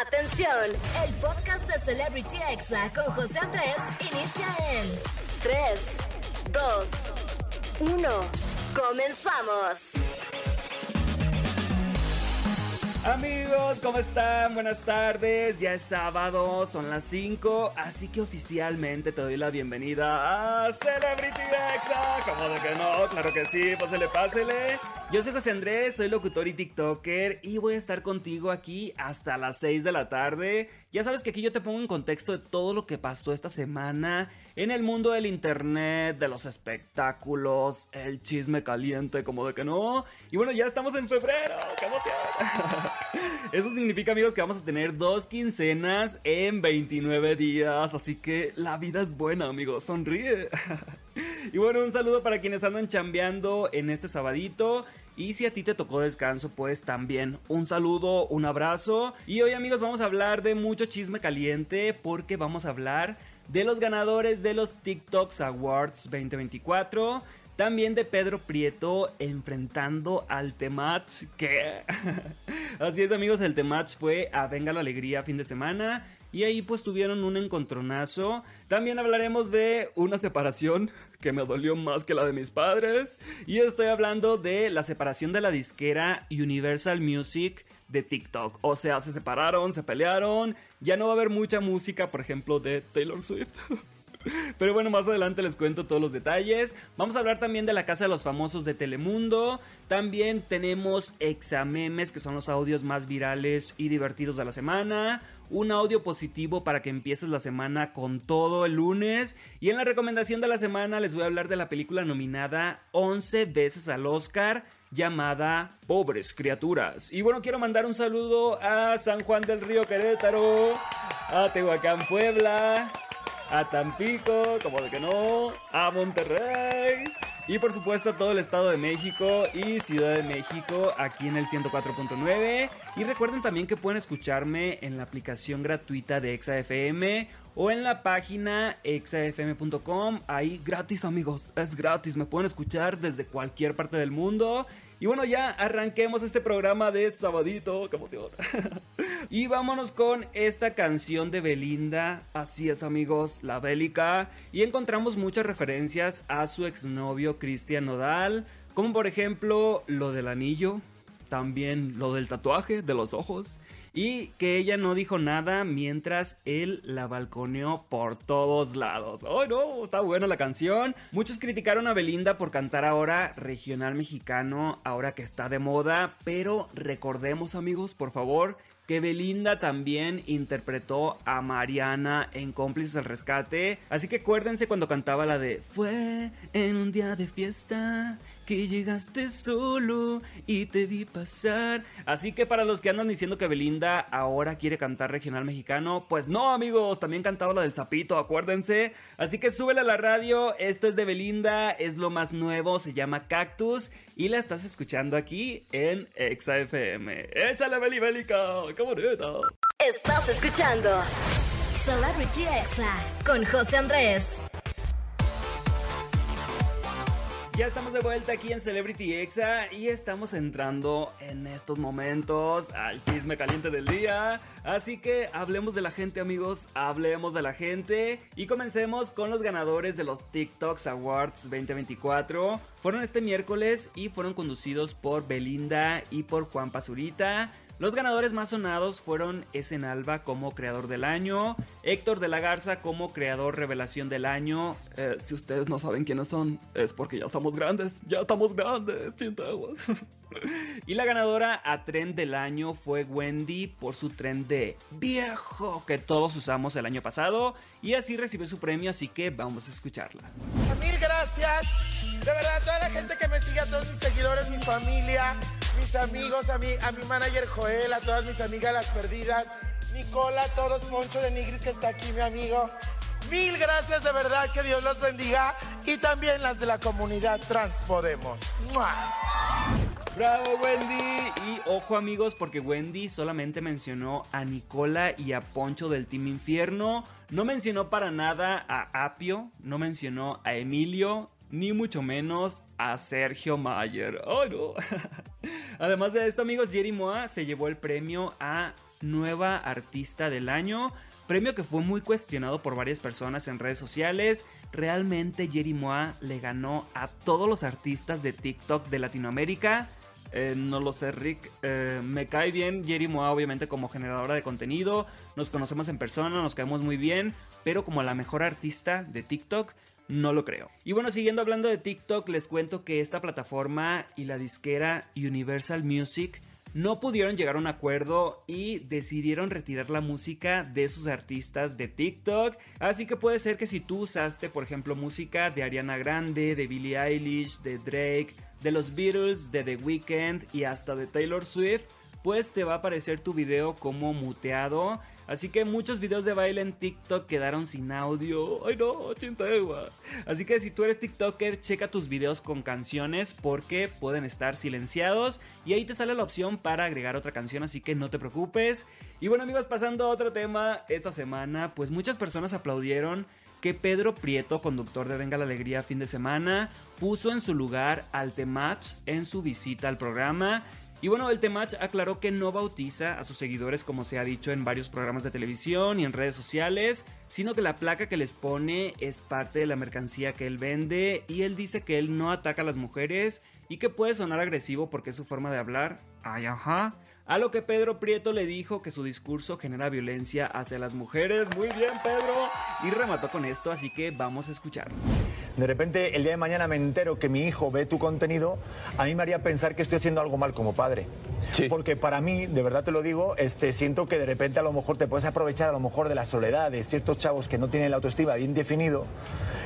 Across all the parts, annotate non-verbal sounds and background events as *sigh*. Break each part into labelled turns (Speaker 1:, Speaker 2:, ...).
Speaker 1: Atención, el podcast de Celebrity Exa con José Andrés inicia en 3, 2, 1. Comenzamos.
Speaker 2: Amigos, ¿cómo están? Buenas tardes. Ya es sábado, son las 5, así que oficialmente te doy la bienvenida a Celebrity Exa. ¿Cómo de que no? Claro que sí, pásele, pásele. Yo soy José Andrés, soy locutor y TikToker y voy a estar contigo aquí hasta las 6 de la tarde. Ya sabes que aquí yo te pongo en contexto de todo lo que pasó esta semana en el mundo del internet, de los espectáculos, el chisme caliente, como de que no. Y bueno, ya estamos en febrero, ¡qué emoción! *laughs* Eso significa, amigos, que vamos a tener dos quincenas en 29 días. Así que la vida es buena, amigos. Sonríe. *laughs* Y bueno, un saludo para quienes andan chambeando en este sabadito. Y si a ti te tocó descanso, pues también un saludo, un abrazo. Y hoy amigos vamos a hablar de mucho chisme caliente porque vamos a hablar de los ganadores de los TikToks Awards 2024. También de Pedro Prieto enfrentando al Temach. ¿Qué? *laughs* Así es, amigos, el Temach fue a Venga la Alegría fin de semana. Y ahí pues tuvieron un encontronazo. También hablaremos de una separación *laughs* que me dolió más que la de mis padres. Y estoy hablando de la separación de la disquera Universal Music de TikTok. O sea, se separaron, se pelearon. Ya no va a haber mucha música, por ejemplo, de Taylor Swift. *laughs* Pero bueno, más adelante les cuento todos los detalles. Vamos a hablar también de la Casa de los Famosos de Telemundo. También tenemos examemes, que son los audios más virales y divertidos de la semana. Un audio positivo para que empieces la semana con todo el lunes. Y en la recomendación de la semana les voy a hablar de la película nominada 11 veces al Oscar llamada Pobres Criaturas. Y bueno, quiero mandar un saludo a San Juan del Río Querétaro, a Tehuacán Puebla, a Tampico, como de que no, a Monterrey. Y por supuesto todo el Estado de México y Ciudad de México aquí en el 104.9. Y recuerden también que pueden escucharme en la aplicación gratuita de ExaFM o en la página exafm.com. Ahí gratis amigos, es gratis, me pueden escuchar desde cualquier parte del mundo. Y bueno, ya arranquemos este programa de sabadito, *laughs* y vámonos con esta canción de Belinda, así es amigos, la bélica. Y encontramos muchas referencias a su exnovio Cristian Nodal, como por ejemplo lo del anillo, también lo del tatuaje de los ojos y que ella no dijo nada mientras él la balconeó por todos lados. ¡Oh no! Está buena la canción. Muchos criticaron a Belinda por cantar ahora regional mexicano, ahora que está de moda, pero recordemos amigos, por favor, que Belinda también interpretó a Mariana en Cómplices al Rescate. Así que acuérdense cuando cantaba la de Fue en un día de fiesta que llegaste solo y te vi pasar. Así que para los que andan diciendo que Belinda ahora quiere cantar regional mexicano, pues no amigos, también cantaba la del sapito, acuérdense. Así que súbele a la radio, esto es de Belinda, es lo más nuevo, se llama Cactus y la estás escuchando aquí en Exa FM. Échale Beli Bélica, qué bonito.
Speaker 1: Estás escuchando Celebrity Exa con José Andrés.
Speaker 2: Ya estamos de vuelta aquí en Celebrity Exa y estamos entrando en estos momentos al chisme caliente del día. Así que hablemos de la gente, amigos, hablemos de la gente y comencemos con los ganadores de los TikToks Awards 2024. Fueron este miércoles y fueron conducidos por Belinda y por Juan Pazurita. Los ganadores más sonados fueron Esen Alba como creador del año, Héctor de la Garza como creador revelación del año. Eh, si ustedes no saben quiénes son, es porque ya estamos grandes, ya estamos grandes, aguas. *laughs* y la ganadora a tren del año fue Wendy por su tren de viejo que todos usamos el año pasado y así recibió su premio, así que vamos a escucharla.
Speaker 3: Mil gracias, de verdad, toda la gente que me sigue, a todos mis seguidores, mi familia mis amigos, a mi, a mi manager Joel, a todas mis amigas las perdidas, Nicola, a todos, Moncho de Nigris que está aquí, mi amigo. Mil gracias de verdad, que Dios los bendiga y también las de la comunidad Transpodemos.
Speaker 2: Bravo Wendy y ojo amigos porque Wendy solamente mencionó a Nicola y a Poncho del Team Infierno, no mencionó para nada a Apio, no mencionó a Emilio ni mucho menos a Sergio Mayer. ¡Oh, no! *laughs* Además de esto, amigos, Jerry Moa se llevó el premio a Nueva Artista del Año, premio que fue muy cuestionado por varias personas en redes sociales. Realmente Jerry Moa le ganó a todos los artistas de TikTok de Latinoamérica. Eh, no lo sé, Rick. Eh, me cae bien Jerry Moa, obviamente, como generadora de contenido. Nos conocemos en persona, nos caemos muy bien. Pero como la mejor artista de TikTok, no lo creo. Y bueno, siguiendo hablando de TikTok, les cuento que esta plataforma y la disquera Universal Music no pudieron llegar a un acuerdo y decidieron retirar la música de sus artistas de TikTok. Así que puede ser que si tú usaste, por ejemplo, música de Ariana Grande, de Billie Eilish, de Drake, de los Beatles, de The Weeknd y hasta de Taylor Swift, pues te va a aparecer tu video como muteado. Así que muchos videos de baile en TikTok quedaron sin audio. Ay no, chinteguas. Así que si tú eres TikToker, checa tus videos con canciones porque pueden estar silenciados. Y ahí te sale la opción para agregar otra canción, así que no te preocupes. Y bueno amigos, pasando a otro tema, esta semana pues muchas personas aplaudieron que Pedro Prieto, conductor de Venga la Alegría fin de semana, puso en su lugar al Temach en su visita al programa y bueno, el Temach aclaró que no bautiza a sus seguidores como se ha dicho en varios programas de televisión y en redes sociales, sino que la placa que les pone es parte de la mercancía que él vende y él dice que él no ataca a las mujeres y que puede sonar agresivo porque es su forma de hablar. Ay, ajá. A lo que Pedro Prieto le dijo que su discurso genera violencia hacia las mujeres. Muy bien, Pedro. Y remató con esto, así que vamos a escuchar.
Speaker 4: De repente, el día de mañana me entero que mi hijo ve tu contenido, a mí me haría pensar que estoy haciendo algo mal como padre. Porque para mí, de verdad te lo digo, este, siento que de repente a lo mejor te puedes aprovechar a lo mejor de la soledad de ciertos chavos que no tienen la autoestima bien definido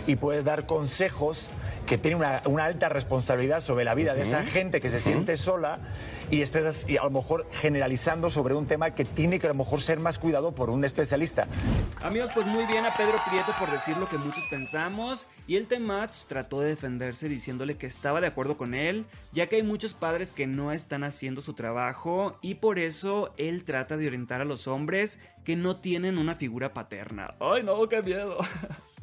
Speaker 4: y puedes dar consejos que tienen una, alta responsabilidad sobre la vida de esa gente que se siente sola y estés y a lo mejor generalizando sobre un tema que tiene que a lo mejor ser más cuidado por un especialista.
Speaker 2: Amigos, pues muy bien a Pedro Prieto por decir lo que muchos pensamos y el Temach trató de defenderse diciéndole que estaba de acuerdo con él, ya que hay muchos padres que no están haciendo su trabajo y por eso él trata de orientar a los hombres que no tienen una figura paterna. Ay no, qué miedo. *laughs*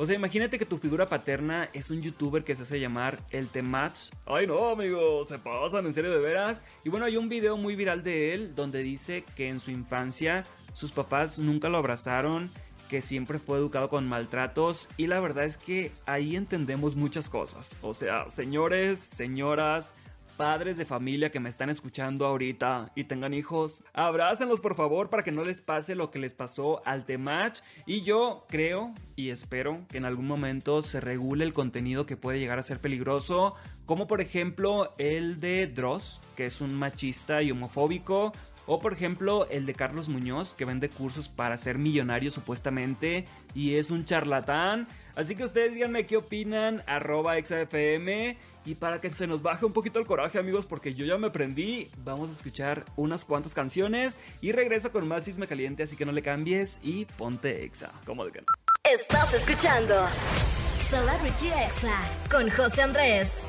Speaker 2: O sea, imagínate que tu figura paterna es un youtuber que se hace llamar el Temach. Ay no, amigo, se pasan, en serio de veras. Y bueno, hay un video muy viral de él donde dice que en su infancia sus papás nunca lo abrazaron, que siempre fue educado con maltratos y la verdad es que ahí entendemos muchas cosas. O sea, señores, señoras, padres de familia que me están escuchando ahorita y tengan hijos, abrácenlos por favor para que no les pase lo que les pasó al Temach. Y yo creo y espero que en algún momento se regule el contenido que puede llegar a ser peligroso, como por ejemplo el de Dross, que es un machista y homofóbico. O por ejemplo el de Carlos Muñoz, que vende cursos para ser millonario supuestamente y es un charlatán. Así que ustedes díganme qué opinan, arroba XFM. Y para que se nos baje un poquito el coraje, amigos, porque yo ya me prendí, vamos a escuchar unas cuantas canciones y regreso con más chisme caliente, así que no le cambies y ponte Exa. ¿Cómo de que no?
Speaker 1: Estás escuchando Celebrity Exa con José Andrés.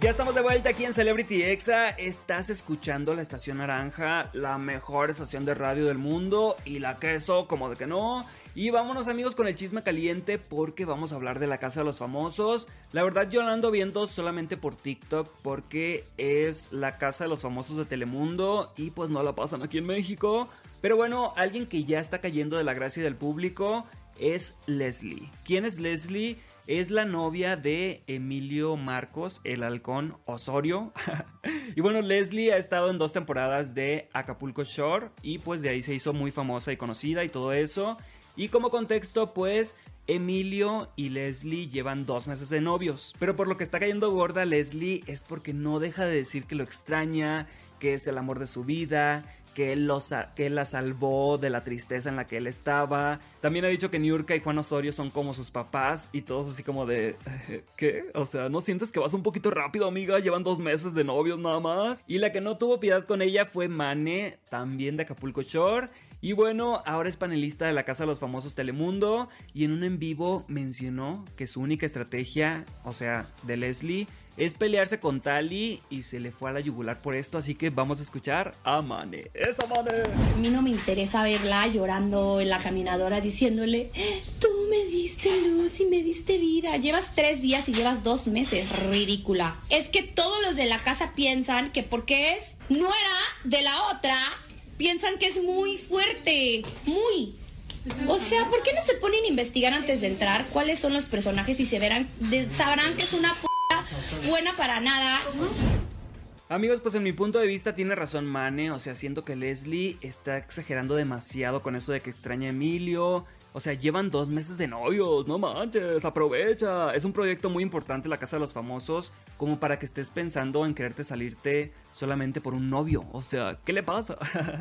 Speaker 2: Ya estamos de vuelta aquí en Celebrity Exa. Estás escuchando la estación naranja, la mejor estación de radio del mundo. Y la queso, como de que no. Y vámonos amigos con el chisme caliente porque vamos a hablar de la casa de los famosos. La verdad yo la ando viendo solamente por TikTok porque es la casa de los famosos de Telemundo y pues no la pasan aquí en México. Pero bueno, alguien que ya está cayendo de la gracia del público es Leslie. ¿Quién es Leslie? Es la novia de Emilio Marcos, el halcón Osorio. *laughs* y bueno, Leslie ha estado en dos temporadas de Acapulco Shore y pues de ahí se hizo muy famosa y conocida y todo eso. Y como contexto, pues Emilio y Leslie llevan dos meses de novios. Pero por lo que está cayendo gorda Leslie es porque no deja de decir que lo extraña, que es el amor de su vida, que él, que la salvó de la tristeza en la que él estaba. También ha dicho que Niurka y Juan Osorio son como sus papás y todos así como de... *laughs* ¿Qué? O sea, ¿no sientes que vas un poquito rápido, amiga? Llevan dos meses de novios nada más. Y la que no tuvo piedad con ella fue Mane, también de Acapulco Shore. Y bueno, ahora es panelista de la Casa de los Famosos Telemundo y en un en vivo mencionó que su única estrategia, o sea, de Leslie, es pelearse con Tali y se le fue a la yugular por esto, así que vamos a escuchar a Mane. ¡Esa Mane!
Speaker 5: A mí no me interesa verla llorando en la caminadora diciéndole, tú me diste luz y me diste vida. Llevas tres días y llevas dos meses. Ridícula. Es que todos los de la casa piensan que porque es nuera de la otra, piensan que es muy fuerte. Muy. O sea, ¿por qué no se ponen a investigar antes de entrar cuáles son los personajes y se verán, sabrán que es una p buena para nada?
Speaker 2: Amigos, pues en mi punto de vista tiene razón Mane, o sea, siento que Leslie está exagerando demasiado con eso de que extraña a Emilio. O sea, llevan dos meses de novios, no manches, aprovecha. Es un proyecto muy importante la Casa de los Famosos, como para que estés pensando en quererte salirte solamente por un novio. O sea, ¿qué le pasa?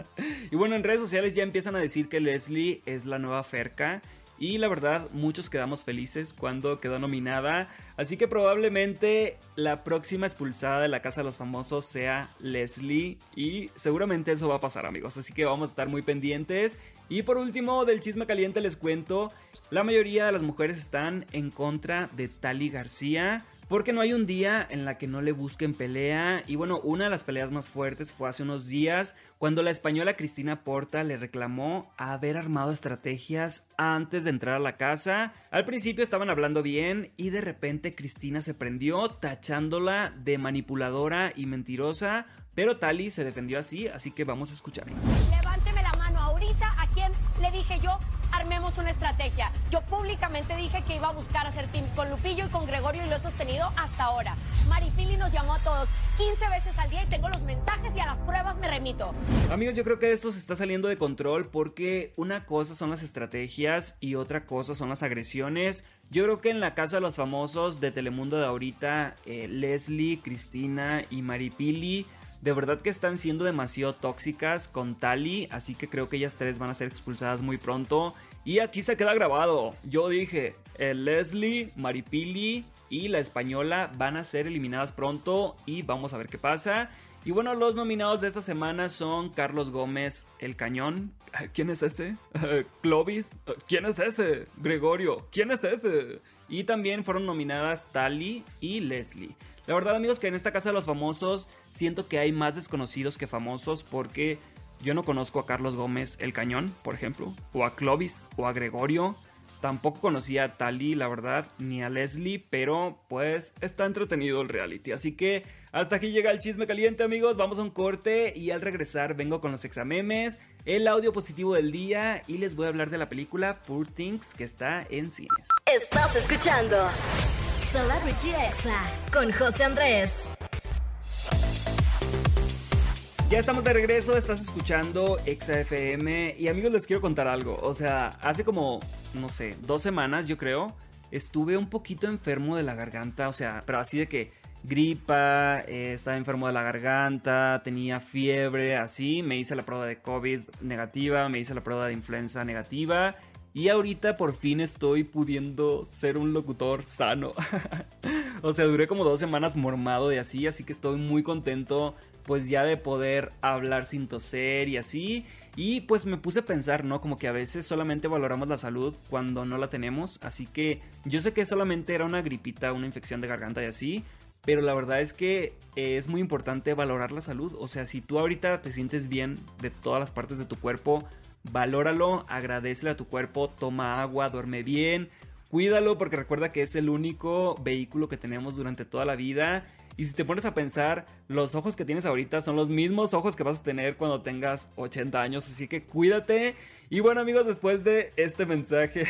Speaker 2: *laughs* y bueno, en redes sociales ya empiezan a decir que Leslie es la nueva Ferca. Y la verdad, muchos quedamos felices cuando quedó nominada. Así que probablemente la próxima expulsada de la Casa de los Famosos sea Leslie. Y seguramente eso va a pasar, amigos. Así que vamos a estar muy pendientes. Y por último, del chisme caliente les cuento. La mayoría de las mujeres están en contra de Tali García. Porque no hay un día en la que no le busquen pelea. Y bueno, una de las peleas más fuertes fue hace unos días cuando la española Cristina Porta le reclamó haber armado estrategias antes de entrar a la casa. Al principio estaban hablando bien y de repente Cristina se prendió tachándola de manipuladora y mentirosa. Pero Tali se defendió así, así que vamos a escucharla.
Speaker 6: Levánteme la a quien le dije yo armemos una estrategia. Yo públicamente dije que iba a buscar hacer team con Lupillo y con Gregorio y lo he sostenido hasta ahora. Maripili nos llamó a todos 15 veces al día y tengo los mensajes y a las pruebas me remito.
Speaker 2: Amigos, yo creo que esto se está saliendo de control porque una cosa son las estrategias y otra cosa son las agresiones. Yo creo que en la casa de los famosos de Telemundo de ahorita, eh, Leslie, Cristina y Maripili de verdad que están siendo demasiado tóxicas con Tali, así que creo que ellas tres van a ser expulsadas muy pronto. Y aquí se queda grabado. Yo dije, el Leslie, Maripili y la española van a ser eliminadas pronto y vamos a ver qué pasa. Y bueno, los nominados de esta semana son Carlos Gómez, El Cañón. *laughs* ¿Quién es ese? *laughs* Clovis. ¿Quién es ese? Gregorio. ¿Quién es ese? Y también fueron nominadas Tali y Leslie. La verdad amigos que en esta casa de los famosos siento que hay más desconocidos que famosos porque yo no conozco a Carlos Gómez el Cañón, por ejemplo, o a Clovis o a Gregorio. Tampoco conocía a Tali, la verdad, ni a Leslie, pero pues está entretenido el reality. Así que hasta aquí llega el chisme caliente, amigos. Vamos a un corte y al regresar vengo con los examemes, el audio positivo del día y les voy a hablar de la película Poor Things que está en cines.
Speaker 1: Estás escuchando Con José Andrés.
Speaker 2: Ya estamos de regreso, estás escuchando Exa FM y amigos les quiero contar algo. O sea, hace como, no sé, dos semanas yo creo, estuve un poquito enfermo de la garganta, o sea, pero así de que gripa, eh, estaba enfermo de la garganta, tenía fiebre, así, me hice la prueba de COVID negativa, me hice la prueba de influenza negativa y ahorita por fin estoy pudiendo ser un locutor sano. *laughs* o sea, duré como dos semanas mormado y así, así que estoy muy contento pues ya de poder hablar sin toser y así. Y pues me puse a pensar, ¿no? Como que a veces solamente valoramos la salud cuando no la tenemos. Así que yo sé que solamente era una gripita, una infección de garganta y así. Pero la verdad es que es muy importante valorar la salud. O sea, si tú ahorita te sientes bien de todas las partes de tu cuerpo, valóralo, agradecele a tu cuerpo, toma agua, duerme bien, cuídalo porque recuerda que es el único vehículo que tenemos durante toda la vida. Y si te pones a pensar, los ojos que tienes ahorita son los mismos ojos que vas a tener cuando tengas 80 años. Así que cuídate. Y bueno amigos, después de este mensaje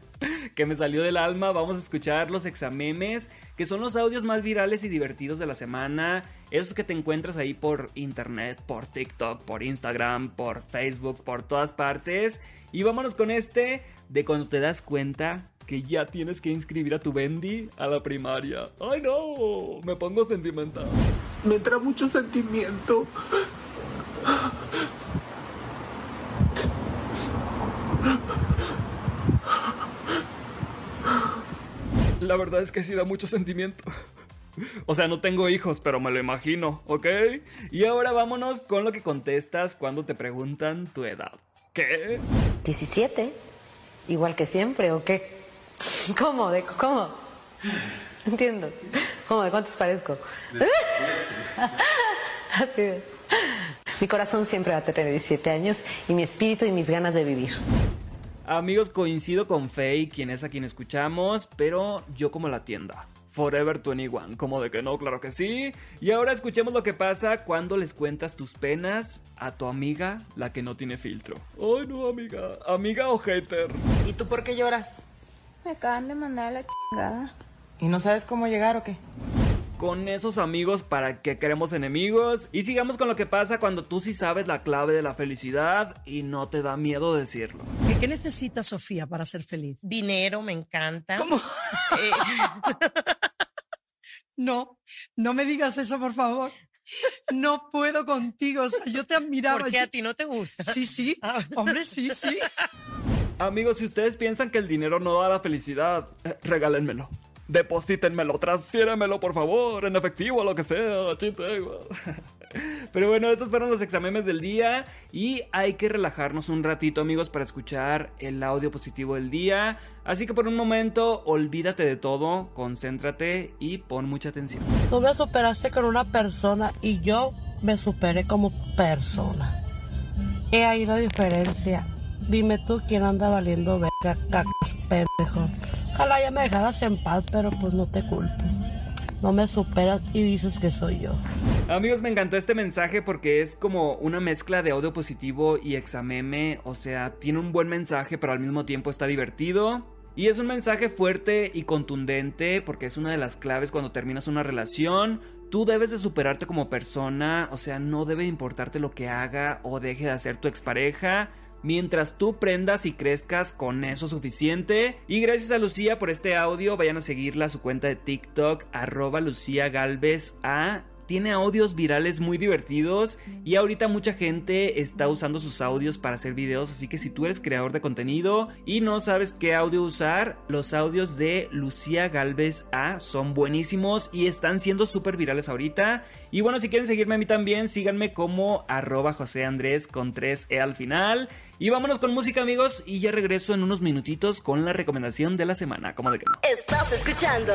Speaker 2: *laughs* que me salió del alma, vamos a escuchar los examemes, que son los audios más virales y divertidos de la semana. Esos que te encuentras ahí por internet, por TikTok, por Instagram, por Facebook, por todas partes. Y vámonos con este de cuando te das cuenta que ya tienes que inscribir a tu Bendy a la primaria. Ay no, me pongo sentimental.
Speaker 3: Me entra mucho sentimiento.
Speaker 2: La verdad es que sí da mucho sentimiento. *laughs* O sea, no tengo hijos, pero me lo imagino, ¿ok? Y ahora vámonos con lo que contestas cuando te preguntan tu edad. ¿Qué?
Speaker 7: 17. Igual que siempre, ¿o qué? *laughs* ¿Cómo? ¿De cómo? entiendo. ¿Cómo? ¿De cuántos parezco? *laughs* Mi corazón siempre va a tener 17 años y mi espíritu y mis ganas de vivir.
Speaker 2: Amigos, coincido con Faye, quien es a quien escuchamos, pero yo como la tienda. Forever 21, como de que no, claro que sí. Y ahora escuchemos lo que pasa cuando les cuentas tus penas a tu amiga, la que no tiene filtro. Ay, no, amiga. Amiga o hater.
Speaker 8: ¿Y tú por qué lloras?
Speaker 9: Me acaban de mandar a la chingada.
Speaker 8: ¿Y no sabes cómo llegar o qué?
Speaker 2: Con esos amigos para que queremos enemigos. Y sigamos con lo que pasa cuando tú sí sabes la clave de la felicidad y no te da miedo decirlo.
Speaker 10: ¿Qué, necesita Sofía para ser feliz?
Speaker 8: Dinero, me encanta.
Speaker 10: ¿Cómo? Eh, *laughs* no, no me digas eso, por favor. No puedo contigo, o sea, yo te admiraba.
Speaker 8: Porque a ti no te gusta.
Speaker 10: Sí, sí. *laughs* Ah. Hombre, sí, sí.
Speaker 2: Amigos, si ustedes piensan que el dinero no da la felicidad, eh, regálenmelo. Deposítenmelo, transfiéramelo por favor, en efectivo, lo que sea, *laughs* Pero bueno, estos fueron los exámenes del día y hay que relajarnos un ratito amigos para escuchar el audio positivo del día. Así que por un momento, olvídate de todo, concéntrate y pon mucha atención.
Speaker 11: Tú me superaste con una persona y yo me superé como persona. He ahí la diferencia. Dime tú quién anda valiendo verga, cacas, pendejo. Ojalá ya me dejaras en paz, pero pues no te culpo. No me superas y dices que soy yo.
Speaker 2: Amigos, me encantó este mensaje porque es como una mezcla de audio positivo y exameme. O sea, tiene un buen mensaje, pero al mismo tiempo está divertido. Y es un mensaje fuerte y contundente porque es una de las claves cuando terminas una relación. Tú debes de superarte como persona, o sea, no debe importarte lo que haga o deje de hacer tu expareja mientras tú prendas y crezcas con eso suficiente. Y gracias a Lucía por este audio, vayan a seguirla a su cuenta de TikTok, arroba Lucía Galvez A tiene audios virales muy divertidos y ahorita mucha gente está usando sus audios para hacer videos, así que si tú eres creador de contenido y no sabes qué audio usar, los audios de Lucía Galvez A son buenísimos y están siendo súper virales ahorita. Y bueno, si quieren seguirme a mí también, síganme como arroba José Andrés con 3E al final. Y vámonos con música amigos y ya regreso en unos minutitos con la recomendación de la semana, como de que no.
Speaker 1: Estás escuchando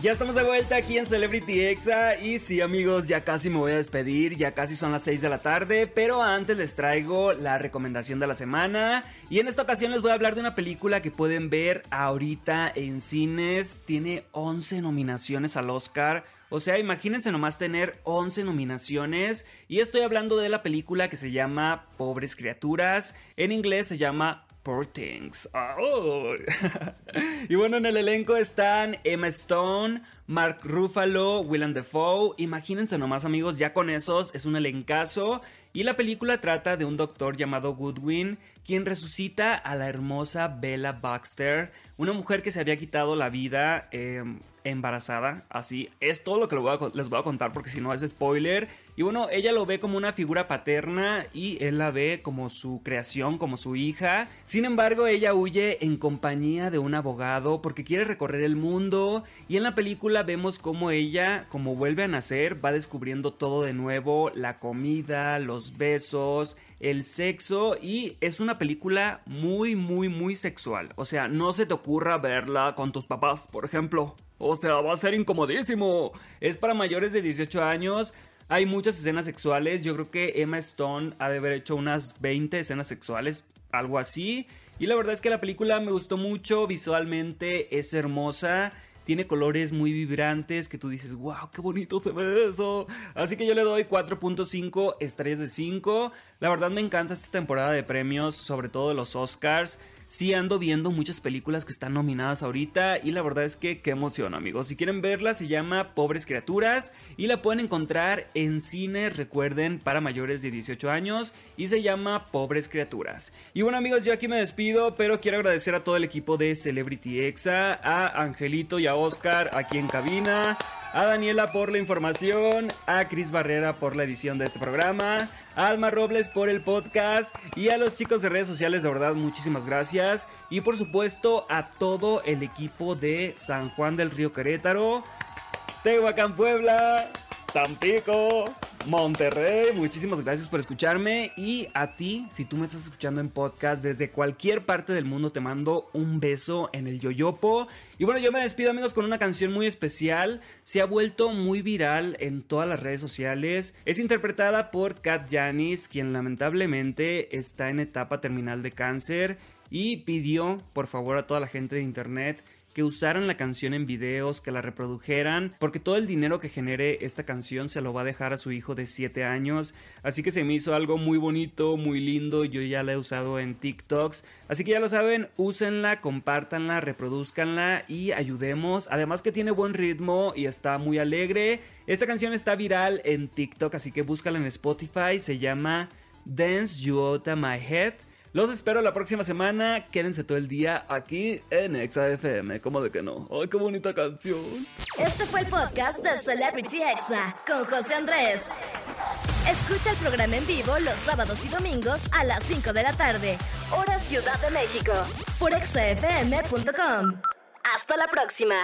Speaker 2: Ya estamos de vuelta aquí en Celebrity Exa y sí amigos, ya casi me voy a despedir, ya casi son las 6 de la tarde, pero antes les traigo la recomendación de la semana y en esta ocasión les voy a hablar de una película que pueden ver ahorita en cines, tiene 11 nominaciones al Oscar, o sea, imagínense nomás tener 11 nominaciones. Y estoy hablando de la película que se llama Pobres Criaturas. En inglés se llama Things. *laughs* y bueno, en el elenco están Emma Stone, Mark Ruffalo, Willem Dafoe. Imagínense nomás, amigos, ya con esos es un elencazo. Y la película trata de un doctor llamado Goodwin, quien resucita a la hermosa Bella Baxter, una mujer que se había quitado la vida. Eh, embarazada, así. Es todo lo que les voy a contar porque si no es spoiler. Y bueno, ella lo ve como una figura paterna y él la ve como su creación, como su hija. Sin embargo, ella huye en compañía de un abogado porque quiere recorrer el mundo. Y en la película vemos como ella, como vuelve a nacer, va descubriendo todo de nuevo, la comida, los besos, el sexo y es una película muy muy muy sexual. O sea, no se te ocurra verla con tus papás, por ejemplo. O sea, va a ser incomodísimo. Es para mayores de 18 años. Hay muchas escenas sexuales. Yo creo que Emma Stone ha de haber hecho unas 20 escenas sexuales, algo así. Y la verdad es que la película me gustó mucho. Visualmente es hermosa. Tiene colores muy vibrantes que tú dices, wow, qué bonito se ve eso. Así que yo le doy 4.5 estrellas de 5. La verdad me encanta esta temporada de premios, sobre todo los Oscars sí ando viendo muchas películas que están nominadas ahorita y la verdad es que qué emoción amigos. Si quieren verla se llama Pobres Criaturas y la pueden encontrar en cine, recuerden, para mayores de 18 años y se llama Pobres Criaturas. Y bueno amigos, yo aquí me despido, pero quiero agradecer a todo el equipo de Celebrity Exa, a Angelito y a Oscar aquí en cabina a Daniela por la información, a Cris Barrera por la edición de este programa, a Alma Robles por el podcast y a los chicos de redes sociales, de verdad, muchísimas gracias. Y por supuesto a todo el equipo de San Juan del Río Querétaro, Tehuacán Puebla, Tampico, Monterrey. Muchísimas gracias por escucharme. Y a ti, si tú me estás escuchando en podcast desde cualquier parte del mundo, te mando un beso en el yoyopo. Y bueno, yo me despido amigos con una canción muy especial. Se ha vuelto muy viral en todas las redes sociales. Es interpretada por Kat Janis, quien lamentablemente está en etapa terminal de cáncer y pidió por favor a toda la gente de internet que usaran la canción en videos, que la reprodujeran, porque todo el dinero que genere esta canción se lo va a dejar a su hijo de 7 años. Así que se me hizo algo muy bonito, muy lindo, yo ya la he usado en TikToks. Así que ya lo saben, úsenla, compártanla, reproduzcanla y ayudemos. Además que tiene buen ritmo y está muy alegre. Esta canción está viral en TikTok, así que búscala en Spotify, se llama Dance You Out My Head. Los espero la próxima semana. Quédense todo el día aquí en Exa FM. ¿Cómo de que no? ¡Ay, qué bonita canción!
Speaker 1: Este fue el podcast de Celebrity Exa con José Andrés. Escucha el programa en vivo los sábados y domingos a las 5 de la tarde, hora Ciudad de México, por exafm.com. Hasta la próxima.